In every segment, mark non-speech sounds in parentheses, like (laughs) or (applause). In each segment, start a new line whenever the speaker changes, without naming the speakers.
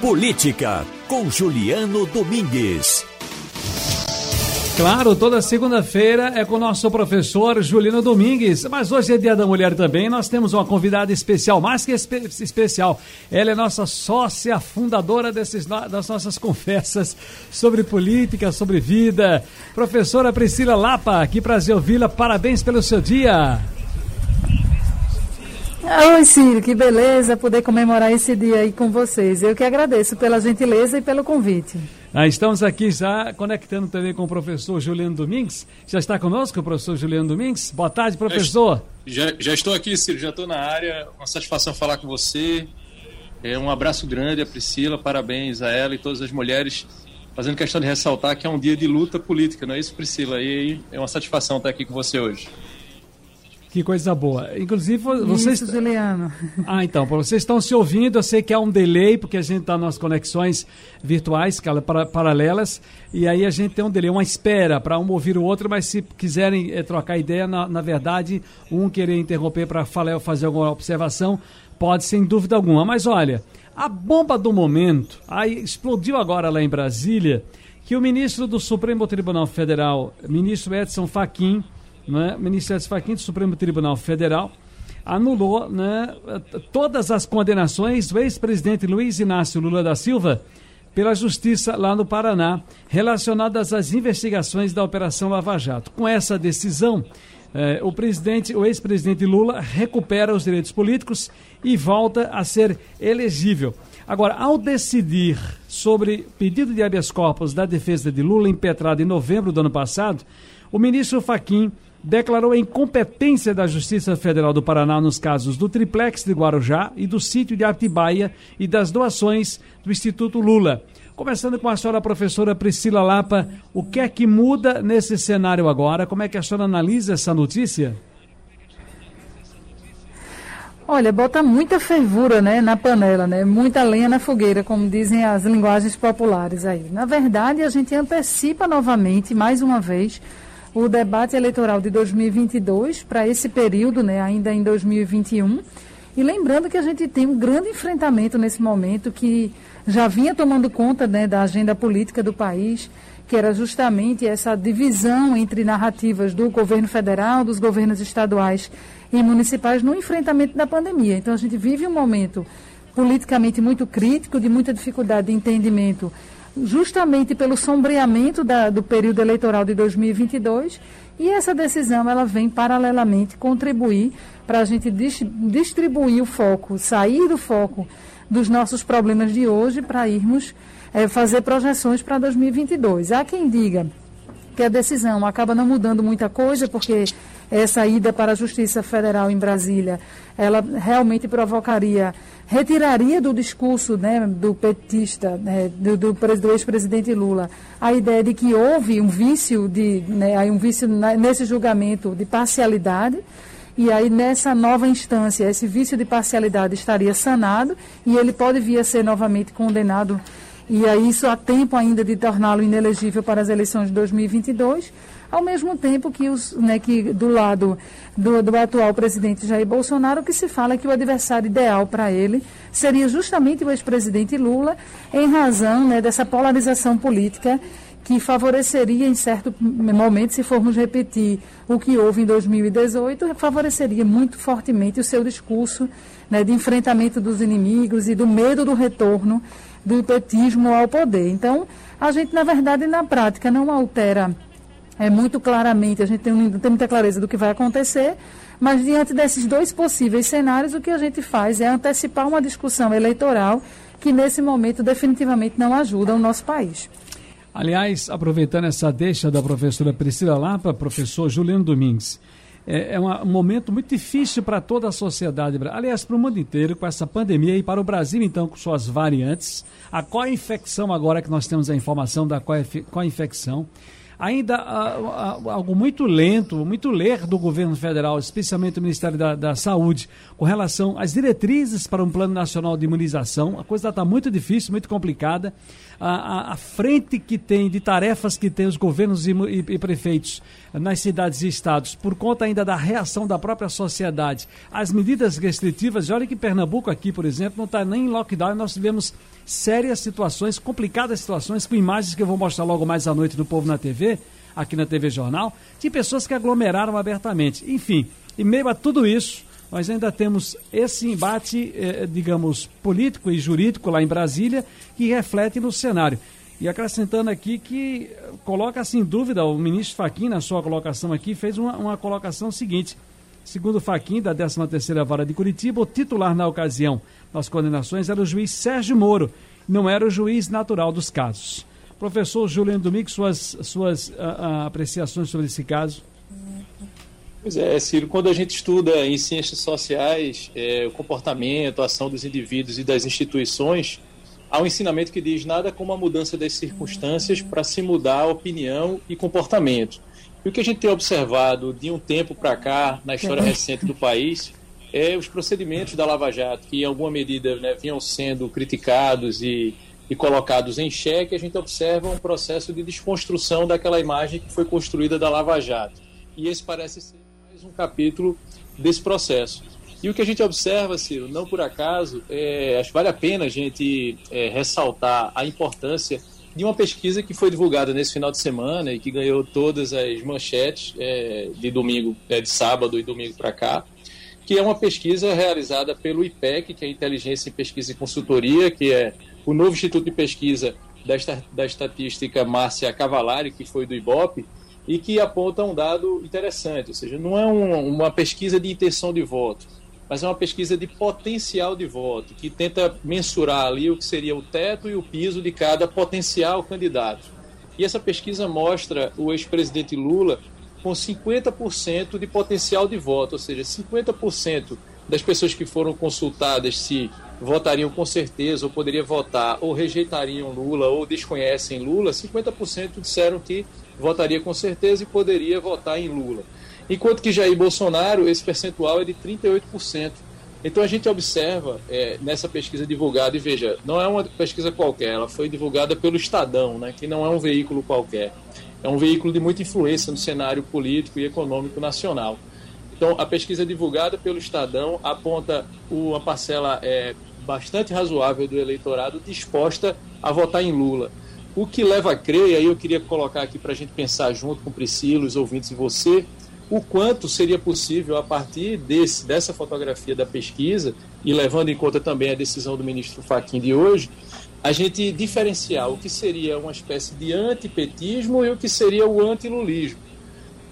Política, com Juliano Domingues.
Claro, toda segunda-feira é com o nosso professor Juliano Domingues, mas hoje é Dia da Mulher também. Nós temos uma convidada especial, mais que espe especial. Ela é nossa sócia fundadora desses, das nossas conversas sobre política, sobre vida. Professora Priscila Lapa, que prazer ouvi-la. Parabéns pelo seu dia.
Oi, Ciro, que beleza poder comemorar esse dia aí com vocês. Eu que agradeço pela gentileza e pelo convite.
Ah, estamos aqui já conectando também com o professor Juliano Domingues. Já está conosco o professor Juliano Domingues? Boa tarde, professor.
Já, já estou aqui, Ciro, já estou na área. Uma satisfação falar com você. É, um abraço grande a Priscila, parabéns a ela e todas as mulheres. Fazendo questão de ressaltar que é um dia de luta política, não é isso, Priscila? E é uma satisfação estar aqui com você hoje.
Que coisa boa. Inclusive, vocês.
Isso, Juliano. (laughs)
Ah, então, vocês estão se ouvindo, eu sei que há um delay, porque a gente está nas conexões virtuais, paralelas, e aí a gente tem um delay, uma espera para um ouvir o outro, mas se quiserem é, trocar ideia, na, na verdade, um querer interromper para falar ou fazer alguma observação, pode sem dúvida alguma. Mas olha, a bomba do momento, aí explodiu agora lá em Brasília, que o ministro do Supremo Tribunal Federal, ministro Edson Fachin, né, Fachin do Supremo Tribunal Federal anulou né, todas as condenações do ex-presidente Luiz Inácio Lula da Silva pela Justiça lá no Paraná, relacionadas às investigações da Operação Lava Jato. Com essa decisão, eh, o presidente, o ex-presidente Lula recupera os direitos políticos e volta a ser elegível. Agora, ao decidir sobre pedido de habeas corpus da defesa de Lula impetrado em novembro do ano passado, o ministro Faquim declarou a incompetência da Justiça Federal do Paraná nos casos do triplex de Guarujá e do sítio de Atibaia e das doações do Instituto Lula. Começando com a senhora professora Priscila Lapa, o que é que muda nesse cenário agora? Como é que a senhora analisa essa notícia?
Olha, bota muita fervura né, na panela, né? muita lenha na fogueira, como dizem as linguagens populares aí. Na verdade, a gente antecipa novamente, mais uma vez, o debate eleitoral de 2022 para esse período, né, ainda em 2021. E lembrando que a gente tem um grande enfrentamento nesse momento que já vinha tomando conta né, da agenda política do país, que era justamente essa divisão entre narrativas do governo federal, dos governos estaduais e municipais no enfrentamento da pandemia. Então a gente vive um momento politicamente muito crítico, de muita dificuldade de entendimento justamente pelo sombreamento da, do período eleitoral de 2022 e essa decisão ela vem paralelamente contribuir para a gente dis, distribuir o foco, sair do foco dos nossos problemas de hoje para irmos é, fazer projeções para 2022. Há quem diga que a decisão acaba não mudando muita coisa, porque essa ida para a Justiça Federal em Brasília, ela realmente provocaria, retiraria do discurso né, do petista, né, do, do, do ex-presidente Lula, a ideia de que houve um vício, de, né, um vício nesse julgamento de parcialidade, e aí nessa nova instância, esse vício de parcialidade estaria sanado e ele pode vir a ser novamente condenado. E aí isso há tempo ainda de torná-lo inelegível para as eleições de 2022, ao mesmo tempo que, os, né, que do lado do, do, atual presidente Jair Bolsonaro, que se fala que o adversário ideal para ele seria justamente o ex-presidente Lula, em razão né, dessa polarização política que favoreceria, em certo momento, se formos repetir o que houve em 2018, favoreceria muito fortemente o seu discurso né, de enfrentamento dos inimigos e do medo do retorno do petismo ao poder. Então, a gente, na verdade, na prática, não altera é, muito claramente, a gente tem, tem muita clareza do que vai acontecer, mas diante desses dois possíveis cenários, o que a gente faz é antecipar uma discussão eleitoral que, nesse momento, definitivamente não ajuda o nosso país.
Aliás, aproveitando essa deixa da professora Priscila Lapa, professor Juliano Domingues, é, é um momento muito difícil para toda a sociedade, aliás, para o mundo inteiro, com essa pandemia e para o Brasil, então, com suas variantes. A qual infecção agora que nós temos a informação da qual infecção ainda uh, uh, algo muito lento, muito ler do governo federal, especialmente do Ministério da, da Saúde, com relação às diretrizes para um plano nacional de imunização. A coisa está muito difícil, muito complicada. A, a, a, frente que tem, de tarefas que tem os governos e, e, e prefeitos nas cidades e estados, por conta ainda da reação da própria sociedade às medidas restritivas. E olha que Pernambuco aqui, por exemplo, não está nem em lockdown, nós tivemos sérias situações, complicadas situações, com imagens que eu vou mostrar logo mais à noite no Povo na TV, aqui na TV Jornal, de pessoas que aglomeraram abertamente. Enfim, em meio a tudo isso, nós ainda temos esse embate, eh, digamos, político e jurídico lá em Brasília, que reflete no cenário. E acrescentando aqui que coloca assim em dúvida, o ministro Faquim, na sua colocação aqui, fez uma, uma colocação seguinte. Segundo Faquim, da 13ª Vara de Curitiba, o titular na ocasião das condenações era o juiz Sérgio Moro, não era o juiz natural dos casos. Professor Juliano Domingo, suas, suas uh, apreciações sobre esse caso?
Pois é, Ciro, quando a gente estuda em ciências sociais é, o comportamento, a ação dos indivíduos e das instituições, há um ensinamento que diz nada como a mudança das circunstâncias para se mudar a opinião e comportamento. E o que a gente tem observado de um tempo para cá, na história recente do país, é os procedimentos da Lava Jato, que em alguma medida né, vinham sendo criticados e, e colocados em xeque, a gente observa um processo de desconstrução daquela imagem que foi construída da Lava Jato. E esse parece ser mais um capítulo desse processo. E o que a gente observa, Ciro, não por acaso, é, acho que vale a pena a gente é, ressaltar a importância de uma pesquisa que foi divulgada nesse final de semana e que ganhou todas as manchetes é, de domingo, é, de sábado e domingo para cá, que é uma pesquisa realizada pelo IPEC, que é Inteligência em Pesquisa e Consultoria, que é o novo Instituto de Pesquisa da, da Estatística Márcia Cavalari, que foi do IBOP, e que aponta um dado interessante, ou seja, não é um, uma pesquisa de intenção de voto, mas é uma pesquisa de potencial de voto, que tenta mensurar ali o que seria o teto e o piso de cada potencial candidato. E essa pesquisa mostra o ex-presidente Lula com 50% de potencial de voto, ou seja, 50% das pessoas que foram consultadas se votariam com certeza ou poderiam votar ou rejeitariam Lula ou desconhecem Lula, 50% disseram que votaria com certeza e poderia votar em Lula. Enquanto que Jair Bolsonaro, esse percentual é de 38%. Então a gente observa é, nessa pesquisa divulgada, e veja, não é uma pesquisa qualquer, ela foi divulgada pelo Estadão, né, que não é um veículo qualquer. É um veículo de muita influência no cenário político e econômico nacional. Então, a pesquisa divulgada pelo Estadão aponta uma parcela é, bastante razoável do eleitorado disposta a votar em Lula. O que leva a crer, e aí eu queria colocar aqui para a gente pensar junto com Priscila, os ouvintes e você, o quanto seria possível, a partir desse, dessa fotografia da pesquisa, e levando em conta também a decisão do ministro Fachin de hoje, a gente diferenciar o que seria uma espécie de antipetismo e o que seria o antilulismo.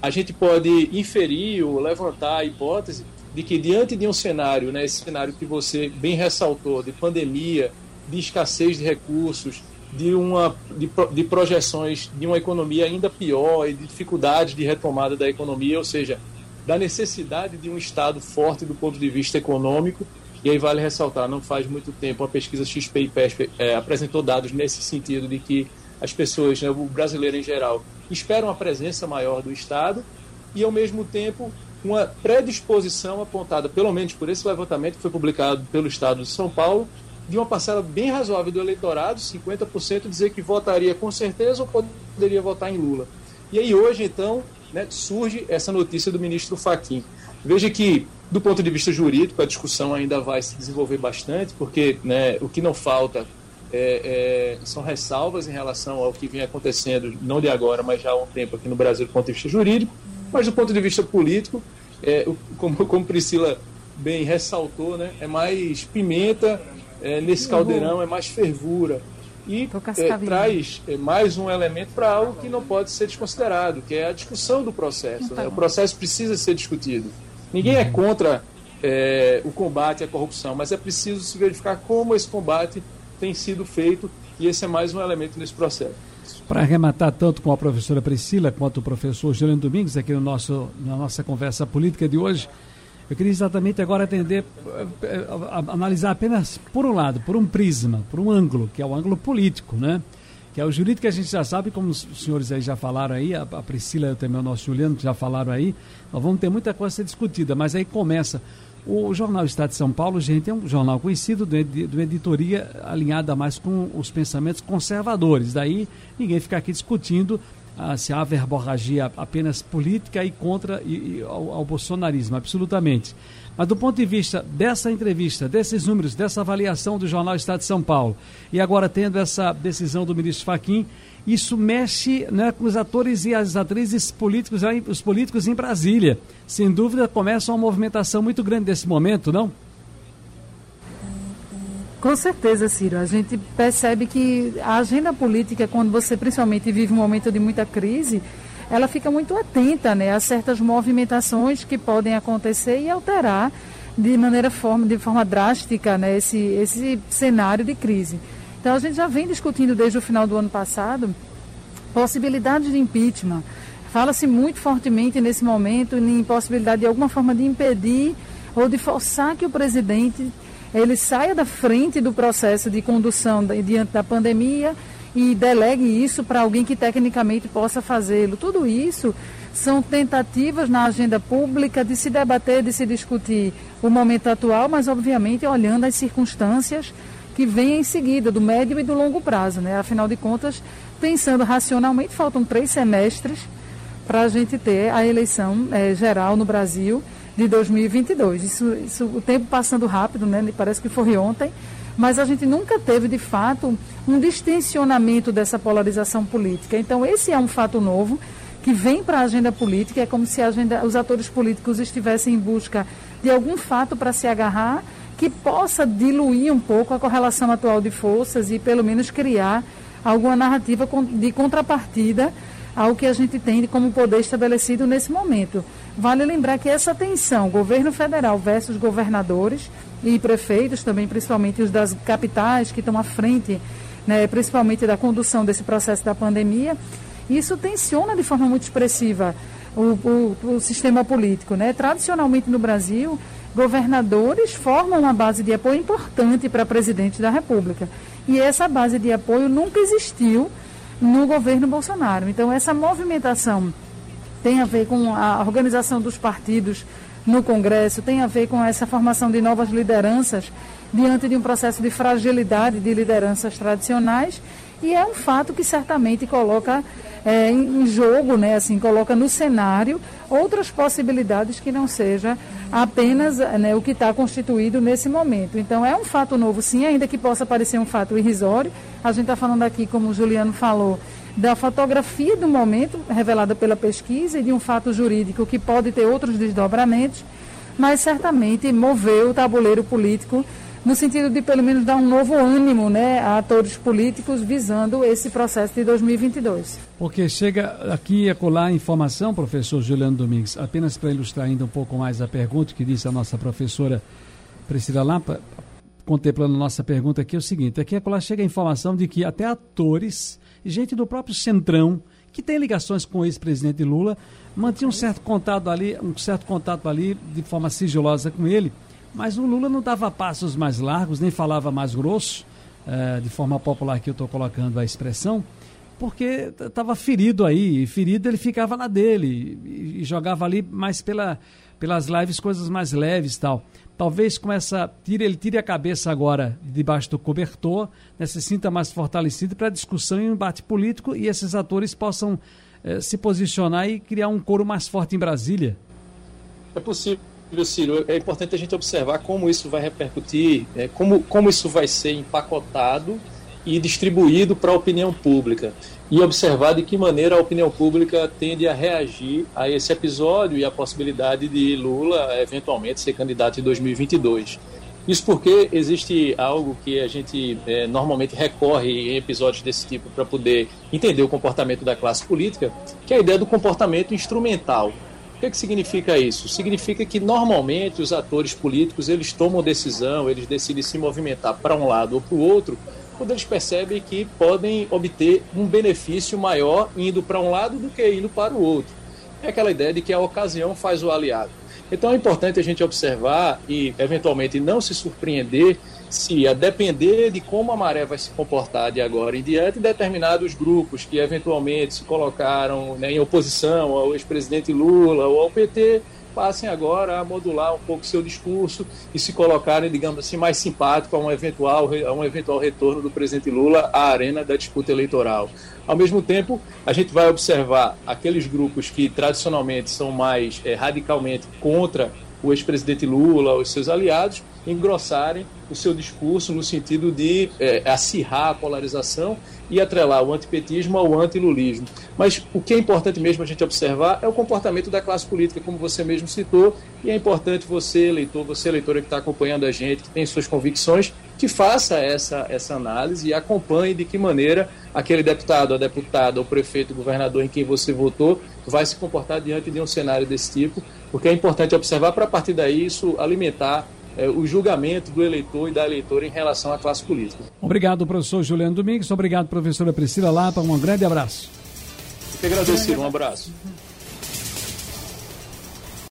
A gente pode inferir ou levantar a hipótese de que, diante de um cenário, né, esse cenário que você bem ressaltou, de pandemia, de escassez de recursos, de, uma, de, de projeções de uma economia ainda pior e de dificuldades de retomada da economia, ou seja, da necessidade de um Estado forte do ponto de vista econômico. E aí vale ressaltar, não faz muito tempo a pesquisa XP e PESP é, apresentou dados nesse sentido de que as pessoas, né, o brasileiro em geral, esperam a presença maior do Estado e, ao mesmo tempo, uma predisposição apontada, pelo menos por esse levantamento que foi publicado pelo Estado de São Paulo, de uma parcela bem razoável do eleitorado, 50%, dizer que votaria com certeza ou poderia votar em Lula. E aí hoje, então, né, surge essa notícia do ministro Faquim. Veja que, do ponto de vista jurídico, a discussão ainda vai se desenvolver bastante, porque né, o que não falta é, é, são ressalvas em relação ao que vem acontecendo, não de agora, mas já há um tempo aqui no Brasil, do ponto de vista jurídico, mas do ponto de vista político, é, como, como Priscila bem ressaltou, né, é mais pimenta é, nesse caldeirão é mais fervura. E é, traz é, mais um elemento para algo que não pode ser desconsiderado, que é a discussão do processo. Né? O processo precisa ser discutido. Ninguém é contra é, o combate à corrupção, mas é preciso se verificar como esse combate tem sido feito e esse é mais um elemento nesse processo.
Para arrematar tanto com a professora Priscila quanto o professor Juliano Domingos aqui no nosso, na nossa conversa política de hoje, eu queria exatamente agora atender, eh, eh, analisar apenas por um lado, por um prisma, por um ângulo, que é o ângulo político, né? que é o jurídico que a gente já sabe, como os senhores aí já falaram aí, a, Priscila e também o nosso Juliano já falaram aí, nós vamos ter muita coisa a ser discutida, mas aí começa. O Jornal Estado de São Paulo, gente, é um jornal conhecido do, do editoria alinhada mais com os pensamentos conservadores. Daí ninguém fica aqui discutindo ah, se há verborragia apenas política e contra e, e ao, ao bolsonarismo, absolutamente. Mas do ponto de vista dessa entrevista, desses números, dessa avaliação do Jornal Estado de São Paulo, e agora tendo essa decisão do ministro Faquim, isso mexe né, com os atores e as atrizes políticos, os políticos em Brasília. Sem dúvida, começa uma movimentação muito grande nesse momento, não?
Com certeza, Ciro. A gente percebe que a agenda política, quando você principalmente vive um momento de muita crise, ela fica muito atenta né, a certas movimentações que podem acontecer e alterar de maneira forma, de forma drástica né, esse, esse cenário de crise. Então a gente já vem discutindo desde o final do ano passado possibilidades de impeachment. Fala-se muito fortemente nesse momento em possibilidade de alguma forma de impedir ou de forçar que o presidente ele saia da frente do processo de condução diante da pandemia e delegue isso para alguém que tecnicamente possa fazê-lo. Tudo isso são tentativas na agenda pública de se debater, de se discutir o momento atual, mas obviamente olhando as circunstâncias que vêm em seguida, do médio e do longo prazo. Né? Afinal de contas, pensando racionalmente, faltam três semestres para a gente ter a eleição é, geral no Brasil de 2022. Isso, isso, o tempo passando rápido, né? parece que foi ontem, mas a gente nunca teve, de fato, um distensionamento dessa polarização política. Então, esse é um fato novo que vem para a agenda política, é como se agenda, os atores políticos estivessem em busca de algum fato para se agarrar que possa diluir um pouco a correlação atual de forças e, pelo menos, criar alguma narrativa de contrapartida ao que a gente tem como poder estabelecido nesse momento. Vale lembrar que essa tensão, governo federal versus governadores, e prefeitos também, principalmente os das capitais que estão à frente, né, principalmente da condução desse processo da pandemia, isso tensiona de forma muito expressiva o, o, o sistema político. Né? Tradicionalmente no Brasil, governadores formam uma base de apoio importante para presidente da República. E essa base de apoio nunca existiu no governo Bolsonaro. Então, essa movimentação tem a ver com a organização dos partidos no Congresso tem a ver com essa formação de novas lideranças diante de um processo de fragilidade de lideranças tradicionais e é um fato que certamente coloca é, em jogo, né, assim, coloca no cenário outras possibilidades que não seja apenas né, o que está constituído nesse momento. Então é um fato novo, sim, ainda que possa parecer um fato irrisório. A gente está falando aqui, como o Juliano falou, da fotografia do momento revelada pela pesquisa e de um fato jurídico que pode ter outros desdobramentos, mas certamente moveu o tabuleiro político no sentido de pelo menos dar um novo ânimo né, a atores políticos visando esse processo de 2022.
Porque chega aqui a colar informação, professor Juliano Domingues, apenas para ilustrar ainda um pouco mais a pergunta que disse a nossa professora Priscila Lampa, contemplando a nossa pergunta aqui, é o seguinte, aqui a colar chega a informação de que até atores gente do próprio Centrão, que tem ligações com o ex-presidente Lula, mantinha um certo contato ali, um certo contato ali de forma sigilosa com ele, mas o Lula não dava passos mais largos, nem falava mais grosso, eh, de forma popular que eu estou colocando a expressão, porque estava ferido aí, e ferido ele ficava lá dele, e, e jogava ali mais pela, pelas lives coisas mais leves tal talvez com essa tire, ele tire a cabeça agora debaixo do cobertor, né, se sinta mais fortalecido para discussão e embate político e esses atores possam eh, se posicionar e criar um coro mais forte em Brasília?
É possível, Ciro. É importante a gente observar como isso vai repercutir, é, como, como isso vai ser empacotado e distribuído para a opinião pública e observar de que maneira a opinião pública tende a reagir a esse episódio e a possibilidade de Lula eventualmente ser candidato em 2022. Isso porque existe algo que a gente é, normalmente recorre em episódios desse tipo para poder entender o comportamento da classe política, que é a ideia do comportamento instrumental. O que, é que significa isso? Significa que normalmente os atores políticos eles tomam decisão, eles decidem se movimentar para um lado ou para o outro quando eles percebem que podem obter um benefício maior indo para um lado do que indo para o outro. É aquela ideia de que a ocasião faz o aliado. Então é importante a gente observar e, eventualmente, não se surpreender se a depender de como a maré vai se comportar de agora em diante, determinados grupos que eventualmente se colocaram né, em oposição ao ex-presidente Lula ou ao PT passem agora a modular um pouco seu discurso e se colocarem, digamos assim, mais simpático a um eventual, a um eventual retorno do presidente Lula à arena da disputa eleitoral. Ao mesmo tempo, a gente vai observar aqueles grupos que tradicionalmente são mais é, radicalmente contra o ex-presidente Lula, os seus aliados, engrossarem o seu discurso no sentido de é, acirrar a polarização e atrelar o antipetismo ao antilulismo. Mas o que é importante mesmo a gente observar é o comportamento da classe política, como você mesmo citou, e é importante você, eleitor, você, eleitora que está acompanhando a gente, que tem suas convicções, que faça essa, essa análise e acompanhe de que maneira aquele deputado, a deputada, o prefeito, o governador em quem você votou vai se comportar diante de um cenário desse tipo, porque é importante observar para a partir daí isso alimentar é, o julgamento do eleitor e da eleitora em relação à classe política.
Obrigado, professor Juliano Domingues. Obrigado, professora Priscila Lapa. Um grande abraço.
Eu que agradeço, um abraço.